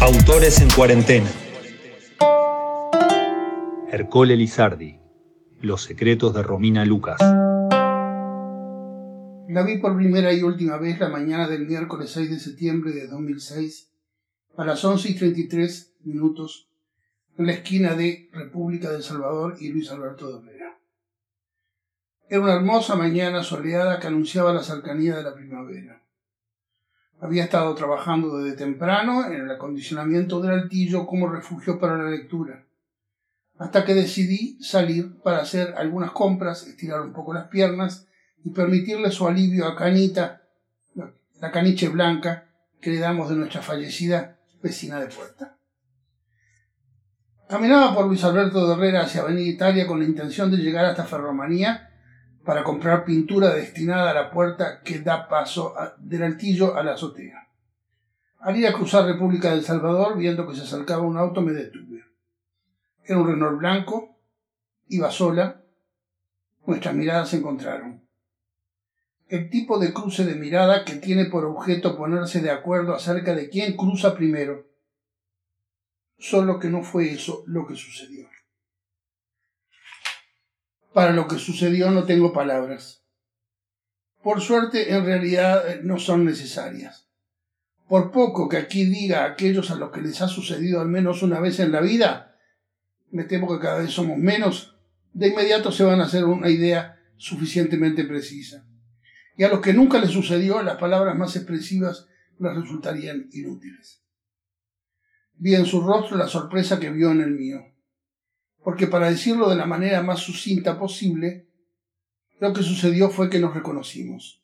Autores en cuarentena. Ercole Lizardi. Los secretos de Romina Lucas. La vi por primera y última vez la mañana del miércoles 6 de septiembre de 2006 a las 11 y 33 minutos en la esquina de República del Salvador y Luis Alberto de. Era una hermosa mañana soleada que anunciaba la cercanía de la primavera. Había estado trabajando desde temprano en el acondicionamiento del altillo como refugio para la lectura, hasta que decidí salir para hacer algunas compras, estirar un poco las piernas y permitirle su alivio a Canita, la caniche blanca que le damos de nuestra fallecida vecina de puerta. Caminaba por Luis Alberto de Herrera hacia Avenida Italia con la intención de llegar hasta Ferromanía para comprar pintura destinada a la puerta que da paso del altillo a la azotea. Al ir a cruzar República del Salvador, viendo que se acercaba un auto, me detuve. Era un Renault blanco, iba sola, nuestras miradas se encontraron. El tipo de cruce de mirada que tiene por objeto ponerse de acuerdo acerca de quién cruza primero. Solo que no fue eso lo que sucedió. Para lo que sucedió no tengo palabras. Por suerte, en realidad eh, no son necesarias. Por poco que aquí diga a aquellos a los que les ha sucedido al menos una vez en la vida, me temo que cada vez somos menos, de inmediato se van a hacer una idea suficientemente precisa. Y a los que nunca les sucedió, las palabras más expresivas les resultarían inútiles. Vi en su rostro la sorpresa que vio en el mío porque para decirlo de la manera más sucinta posible, lo que sucedió fue que nos reconocimos.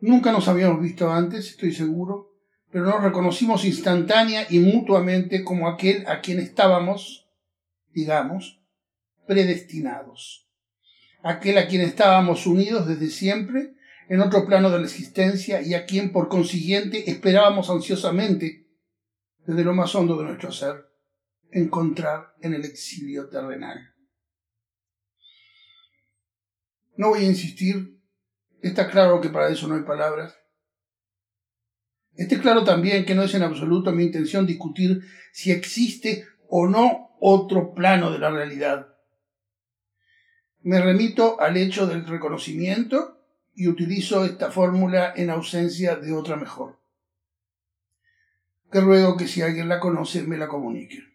Nunca nos habíamos visto antes, estoy seguro, pero nos reconocimos instantánea y mutuamente como aquel a quien estábamos, digamos, predestinados. Aquel a quien estábamos unidos desde siempre en otro plano de la existencia y a quien por consiguiente esperábamos ansiosamente desde lo más hondo de nuestro ser encontrar en el exilio terrenal. No voy a insistir, está claro que para eso no hay palabras. Esté claro también que no es en absoluto mi intención discutir si existe o no otro plano de la realidad. Me remito al hecho del reconocimiento y utilizo esta fórmula en ausencia de otra mejor. Que ruego que si alguien la conoce me la comunique.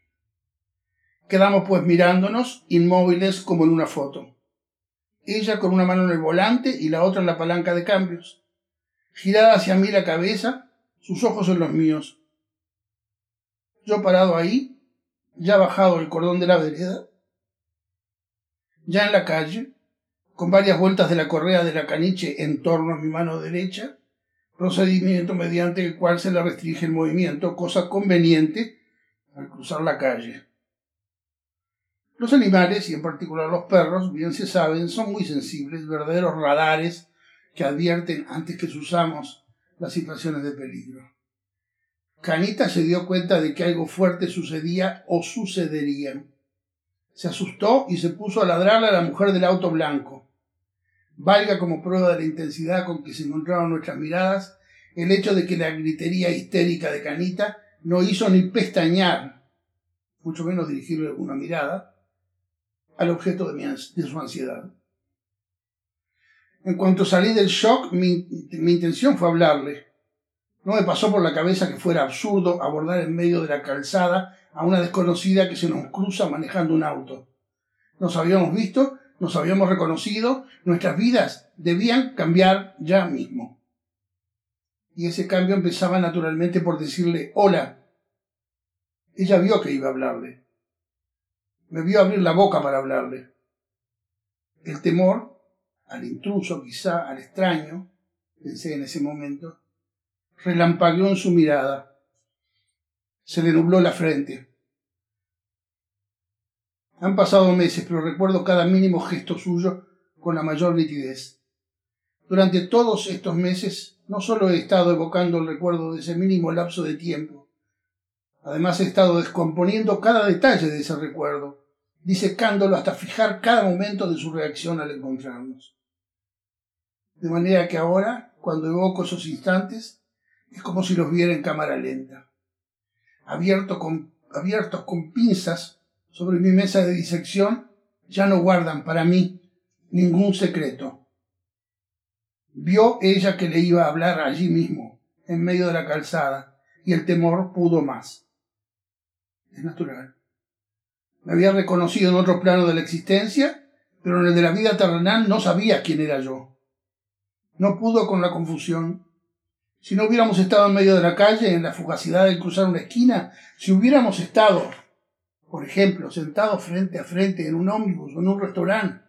Quedamos pues mirándonos, inmóviles como en una foto. Ella con una mano en el volante y la otra en la palanca de cambios. Girada hacia mí la cabeza, sus ojos en los míos. Yo parado ahí, ya bajado el cordón de la vereda, ya en la calle, con varias vueltas de la correa de la caniche en torno a mi mano derecha, procedimiento mediante el cual se le restringe el movimiento, cosa conveniente al cruzar la calle. Los animales, y en particular los perros, bien se saben, son muy sensibles, verdaderos radares que advierten antes que usamos las situaciones de peligro. Canita se dio cuenta de que algo fuerte sucedía o sucedería. Se asustó y se puso a ladrarle a la mujer del auto blanco. Valga como prueba de la intensidad con que se encontraron nuestras miradas el hecho de que la gritería histérica de Canita no hizo ni pestañear, mucho menos dirigirle una mirada, al objeto de, su ansiedad. En cuanto salí del shock, mi, mi intención fue hablarle. No me pasó por la cabeza que fuera absurdo abordar en medio de la calzada a una desconocida que se nos cruza manejando un auto. Nos habíamos visto, nos habíamos reconocido, nuestras vidas debían cambiar ya mismo. Y ese cambio empezaba naturalmente por decirle hola. Ella vio que iba a hablarle me vio abrir la boca para hablarle. El temor, al intruso quizá, al extraño, pensé en ese momento, relampagueó en su mirada. Se le nubló la frente. Han pasado meses, pero recuerdo cada mínimo gesto suyo con la mayor nitidez. Durante todos estos meses no solo he estado evocando el recuerdo de ese mínimo lapso de tiempo, Además he estado descomponiendo cada detalle de ese recuerdo, disecándolo hasta fijar cada momento de su reacción al encontrarnos. De manera que ahora, cuando evoco esos instantes, es como si los viera en cámara lenta. abierto con, abiertos con pinzas sobre mi mesa de disección, ya no guardan para mí ningún secreto. Vio ella que le iba a hablar allí mismo, en medio de la calzada, y el temor pudo más. Es natural. Me había reconocido en otro plano de la existencia, pero en el de la vida terrenal no sabía quién era yo. No pudo con la confusión. Si no hubiéramos estado en medio de la calle, en la fugacidad de cruzar una esquina, si hubiéramos estado, por ejemplo, sentados frente a frente en un ómnibus o en un restaurante,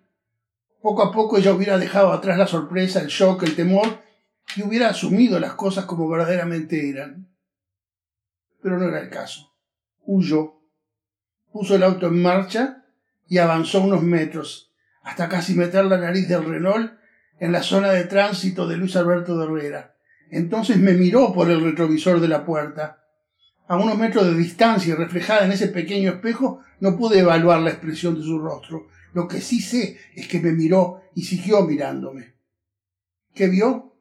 poco a poco ella hubiera dejado atrás la sorpresa, el shock, el temor y hubiera asumido las cosas como verdaderamente eran. Pero no era el caso. Huyó, puso el auto en marcha y avanzó unos metros, hasta casi meter la nariz del Renault en la zona de tránsito de Luis Alberto de Herrera. Entonces me miró por el retrovisor de la puerta. A unos metros de distancia y reflejada en ese pequeño espejo, no pude evaluar la expresión de su rostro. Lo que sí sé es que me miró y siguió mirándome. ¿Qué vio?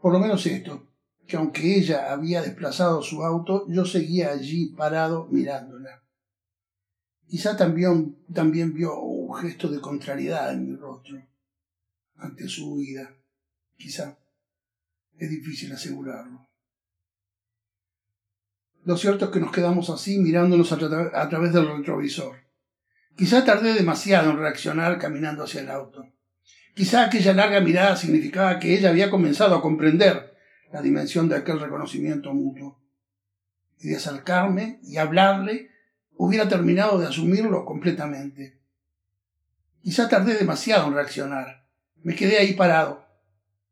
Por lo menos esto, que aunque ella había desplazado su auto, yo seguía allí parado mirándola. Quizá también, también vio un gesto de contrariedad en mi rostro ante su huida. Quizá. Es difícil asegurarlo. Lo cierto es que nos quedamos así mirándonos a, a través del retrovisor. Quizá tardé demasiado en reaccionar caminando hacia el auto. Quizá aquella larga mirada significaba que ella había comenzado a comprender la dimensión de aquel reconocimiento mutuo. Y de acercarme y hablarle, hubiera terminado de asumirlo completamente. Quizá tardé demasiado en reaccionar. Me quedé ahí parado.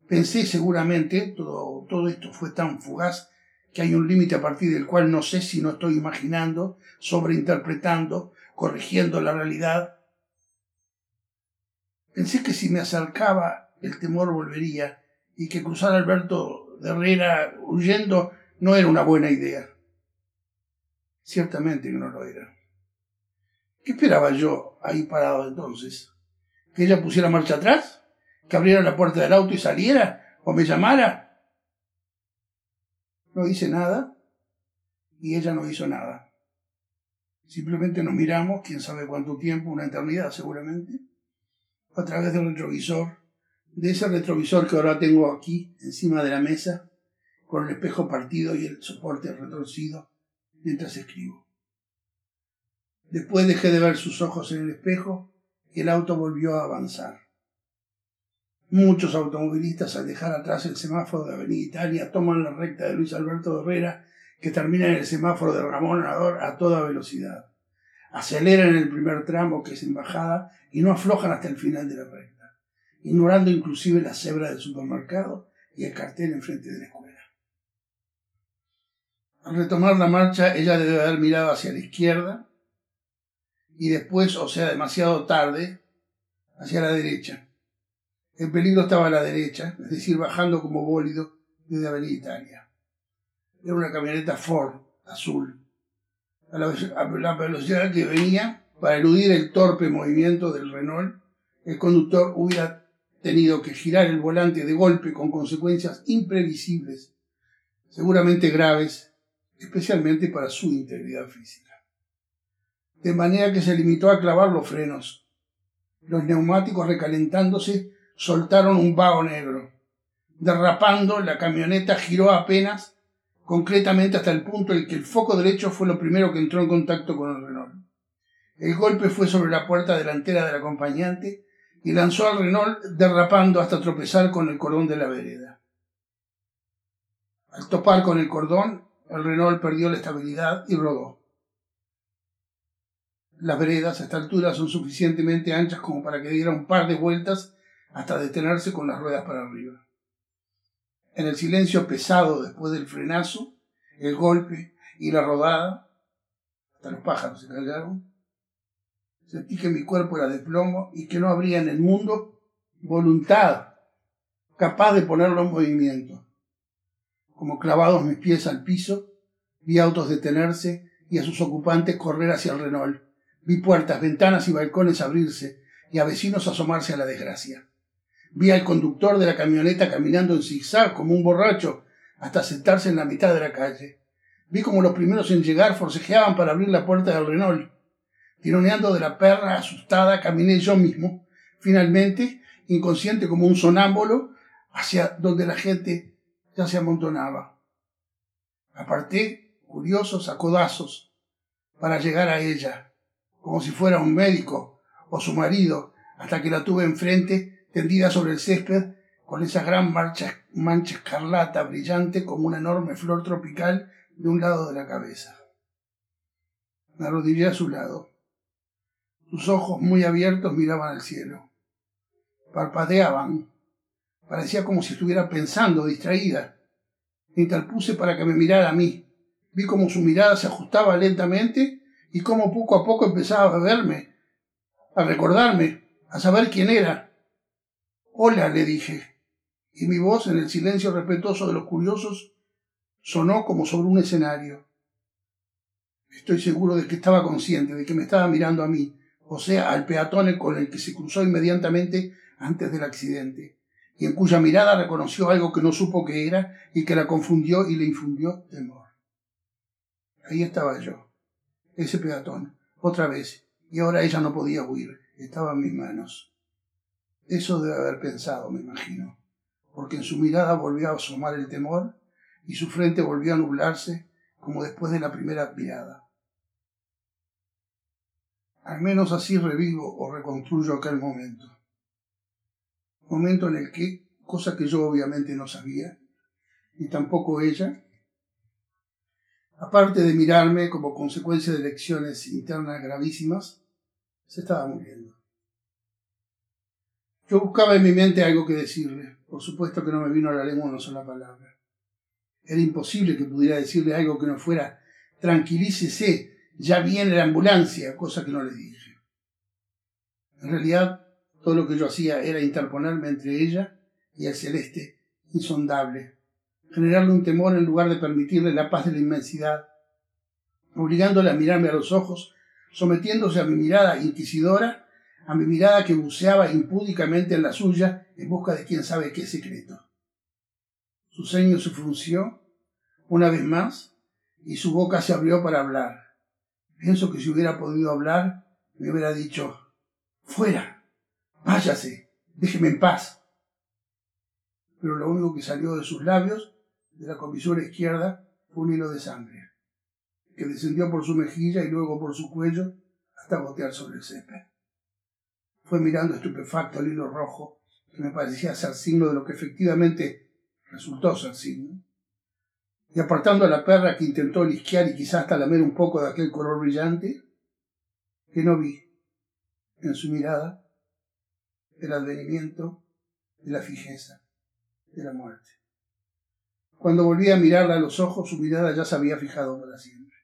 Pensé seguramente, todo, todo esto fue tan fugaz, que hay un límite a partir del cual no sé si no estoy imaginando, sobreinterpretando, corrigiendo la realidad. Pensé que si me acercaba el temor volvería y que cruzar Alberto de Herrera huyendo no era una buena idea. Ciertamente que no lo era. ¿Qué esperaba yo ahí parado entonces? ¿Que ella pusiera marcha atrás? ¿Que abriera la puerta del auto y saliera? ¿O me llamara? No hice nada y ella no hizo nada. Simplemente nos miramos, quién sabe cuánto tiempo, una eternidad seguramente, a través del retrovisor, de ese retrovisor que ahora tengo aquí, encima de la mesa, con el espejo partido y el soporte retorcido, mientras escribo. Después dejé de ver sus ojos en el espejo y el auto volvió a avanzar. Muchos automovilistas al dejar atrás el semáforo de Avenida Italia toman la recta de Luis Alberto Herrera que termina en el semáforo de Ramón Nador a toda velocidad. Aceleran el primer tramo, que es en bajada, y no aflojan hasta el final de la recta, ignorando inclusive la cebra del supermercado y el cartel enfrente de la escuela. Al retomar la marcha, ella debe haber mirado hacia la izquierda y después, o sea, demasiado tarde, hacia la derecha. El peligro estaba a la derecha, es decir, bajando como bólido desde Avenida Italia. Era una camioneta Ford azul. A la, velocidad que venía, para eludir el torpe movimiento del Renault, el conductor hubiera tenido que girar el volante de golpe con consecuencias imprevisibles, seguramente graves, especialmente para su integridad física. De manera que se limitó a clavar los frenos. Los neumáticos recalentándose soltaron un vago negro. Derrapando, la camioneta giró apenas concretamente hasta el punto en que el foco derecho fue lo primero que entró en contacto con el Renault. El golpe fue sobre la puerta delantera del acompañante y lanzó al Renault derrapando hasta tropezar con el cordón de la vereda. Al topar con el cordón, el Renault perdió la estabilidad y rodó. Las veredas a esta altura son suficientemente anchas como para que diera un par de vueltas hasta detenerse con las ruedas para arriba. En el silencio pesado después del frenazo, el golpe y la rodada, hasta los pájaros se callaron, sentí que mi cuerpo era de plomo y que no habría en el mundo voluntad capaz de ponerlo en movimiento. Como clavados mis pies al piso, vi autos detenerse y a sus ocupantes correr hacia el Renault. Vi puertas, ventanas y balcones abrirse y a vecinos asomarse a la desgracia. Vi al conductor de la camioneta caminando en zigzag como un borracho hasta sentarse en la mitad de la calle. Vi como los primeros en llegar forcejeaban para abrir la puerta del Renault. Tironeando de la perra asustada, caminé yo mismo, finalmente, inconsciente como un sonámbulo, hacia donde la gente ya se amontonaba. Aparté, curiosos, a para llegar a ella, como si fuera un médico o su marido, hasta que la tuve enfrente, tendida sobre el césped, con esa gran mancha escarlata brillante como una enorme flor tropical de un lado de la cabeza. Me arrodillé a su lado. Sus ojos muy abiertos miraban al cielo. Parpadeaban. Parecía como si estuviera pensando, distraída. Me interpuse para que me mirara a mí. Vi cómo su mirada se ajustaba lentamente y cómo poco a poco empezaba a verme, a recordarme, a saber quién era. Hola, le dije, y mi voz en el silencio respetuoso de los curiosos sonó como sobre un escenario. Estoy seguro de que estaba consciente, de que me estaba mirando a mí, o sea, al peatón con el que se cruzó inmediatamente antes del accidente, y en cuya mirada reconoció algo que no supo que era y que la confundió y le infundió temor. Ahí estaba yo, ese peatón, otra vez, y ahora ella no podía huir, estaba en mis manos. Eso debe haber pensado, me imagino, porque en su mirada volvió a asomar el temor y su frente volvió a nublarse como después de la primera mirada. Al menos así revivo o reconstruyo aquel momento. Momento en el que, cosa que yo obviamente no sabía, y tampoco ella, aparte de mirarme como consecuencia de lecciones internas gravísimas, se estaba muriendo. Yo buscaba en mi mente algo que decirle. Por supuesto que no me vino a la lengua una sola palabra. Era imposible que pudiera decirle algo que no fuera tranquilícese, ya viene la ambulancia, cosa que no le dije. En realidad, todo lo que yo hacía era interponerme entre ella y el celeste insondable, generarle un temor en lugar de permitirle la paz de la inmensidad, obligándole a mirarme a los ojos, sometiéndose a mi mirada inquisidora, a mi mirada que buceaba impúdicamente en la suya en busca de quién sabe qué secreto. Su ceño se frunció una vez más y su boca se abrió para hablar. Pienso que si hubiera podido hablar, me hubiera dicho, fuera, váyase, déjeme en paz. Pero lo único que salió de sus labios, de la comisura izquierda, fue un hilo de sangre, que descendió por su mejilla y luego por su cuello hasta gotear sobre el césped. Fue mirando estupefacto el hilo rojo, que me parecía ser signo de lo que efectivamente resultó ser signo, y apartando a la perra que intentó lisquear y quizás hasta lamer un poco de aquel color brillante, que no vi en su mirada el advenimiento de la fijeza de la muerte. Cuando volví a mirarla a los ojos, su mirada ya se había fijado para siempre.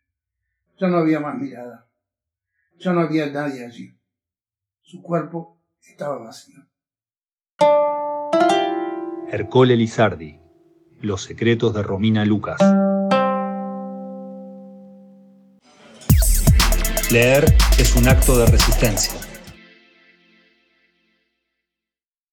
Ya no había más mirada. Ya no había nadie allí. Su cuerpo estaba vacío. Ercole Lizardi, Los secretos de Romina Lucas. Leer es un acto de resistencia.